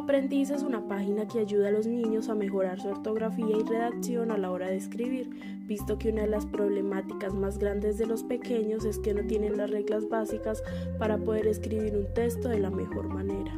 Aprendiz es una página que ayuda a los niños a mejorar su ortografía y redacción a la hora de escribir, visto que una de las problemáticas más grandes de los pequeños es que no tienen las reglas básicas para poder escribir un texto de la mejor manera.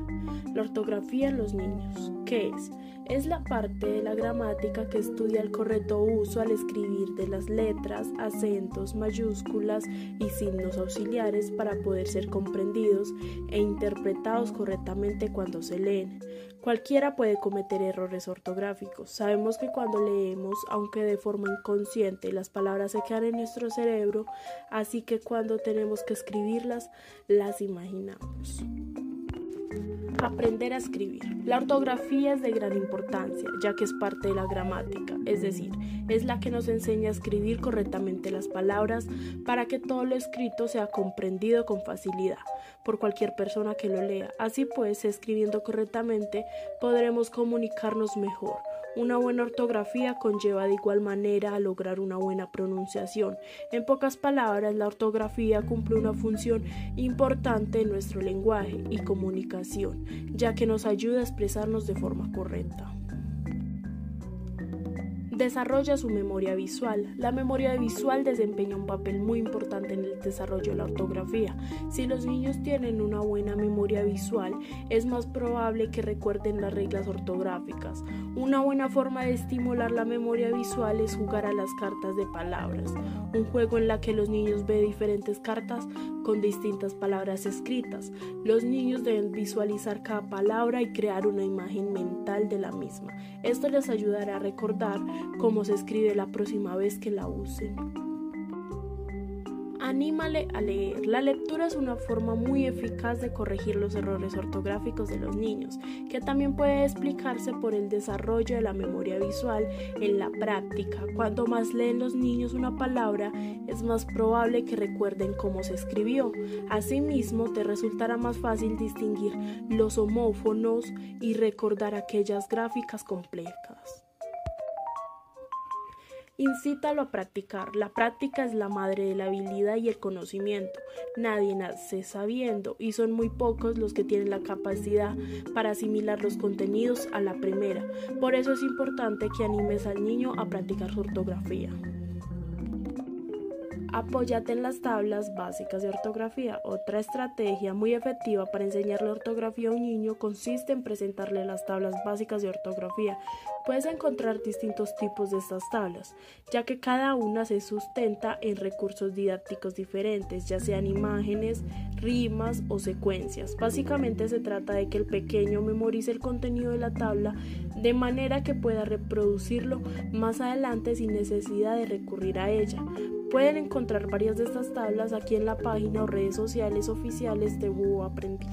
La ortografía en los niños. ¿Qué es? Es la parte de la gramática que estudia el correcto uso al escribir de las letras, acentos, mayúsculas y signos auxiliares para poder ser comprendidos e interpretados correctamente cuando se leen. Cualquiera puede cometer errores ortográficos. Sabemos que cuando leemos, aunque de forma inconsciente, las palabras se quedan en nuestro cerebro, así que cuando tenemos que escribirlas, las imaginamos. Aprender a escribir. La ortografía es de gran importancia, ya que es parte de la gramática, es decir, es la que nos enseña a escribir correctamente las palabras para que todo lo escrito sea comprendido con facilidad por cualquier persona que lo lea. Así pues, escribiendo correctamente, podremos comunicarnos mejor una buena ortografía conlleva de igual manera a lograr una buena pronunciación. En pocas palabras, la ortografía cumple una función importante en nuestro lenguaje y comunicación, ya que nos ayuda a expresarnos de forma correcta. Desarrolla su memoria visual. La memoria visual desempeña un papel muy importante en el desarrollo de la ortografía. Si los niños tienen una buena memoria visual, es más probable que recuerden las reglas ortográficas. Una buena forma de estimular la memoria visual es jugar a las cartas de palabras, un juego en la que los niños ven diferentes cartas con distintas palabras escritas. Los niños deben visualizar cada palabra y crear una imagen mental de la misma. Esto les ayudará a recordar cómo se escribe la próxima vez que la usen. Anímale a leer. La lectura es una forma muy eficaz de corregir los errores ortográficos de los niños, que también puede explicarse por el desarrollo de la memoria visual en la práctica. Cuanto más leen los niños una palabra, es más probable que recuerden cómo se escribió. Asimismo, te resultará más fácil distinguir los homófonos y recordar aquellas gráficas complejas. Incítalo a practicar. La práctica es la madre de la habilidad y el conocimiento. Nadie nace sabiendo y son muy pocos los que tienen la capacidad para asimilar los contenidos a la primera. Por eso es importante que animes al niño a practicar su ortografía. Apóyate en las tablas básicas de ortografía. Otra estrategia muy efectiva para enseñarle ortografía a un niño consiste en presentarle las tablas básicas de ortografía. Puedes encontrar distintos tipos de estas tablas, ya que cada una se sustenta en recursos didácticos diferentes, ya sean imágenes, rimas o secuencias. Básicamente se trata de que el pequeño memorice el contenido de la tabla de manera que pueda reproducirlo más adelante sin necesidad de recurrir a ella. Pueden encontrar varias de estas tablas aquí en la página o redes sociales oficiales de Búho Aprendiz.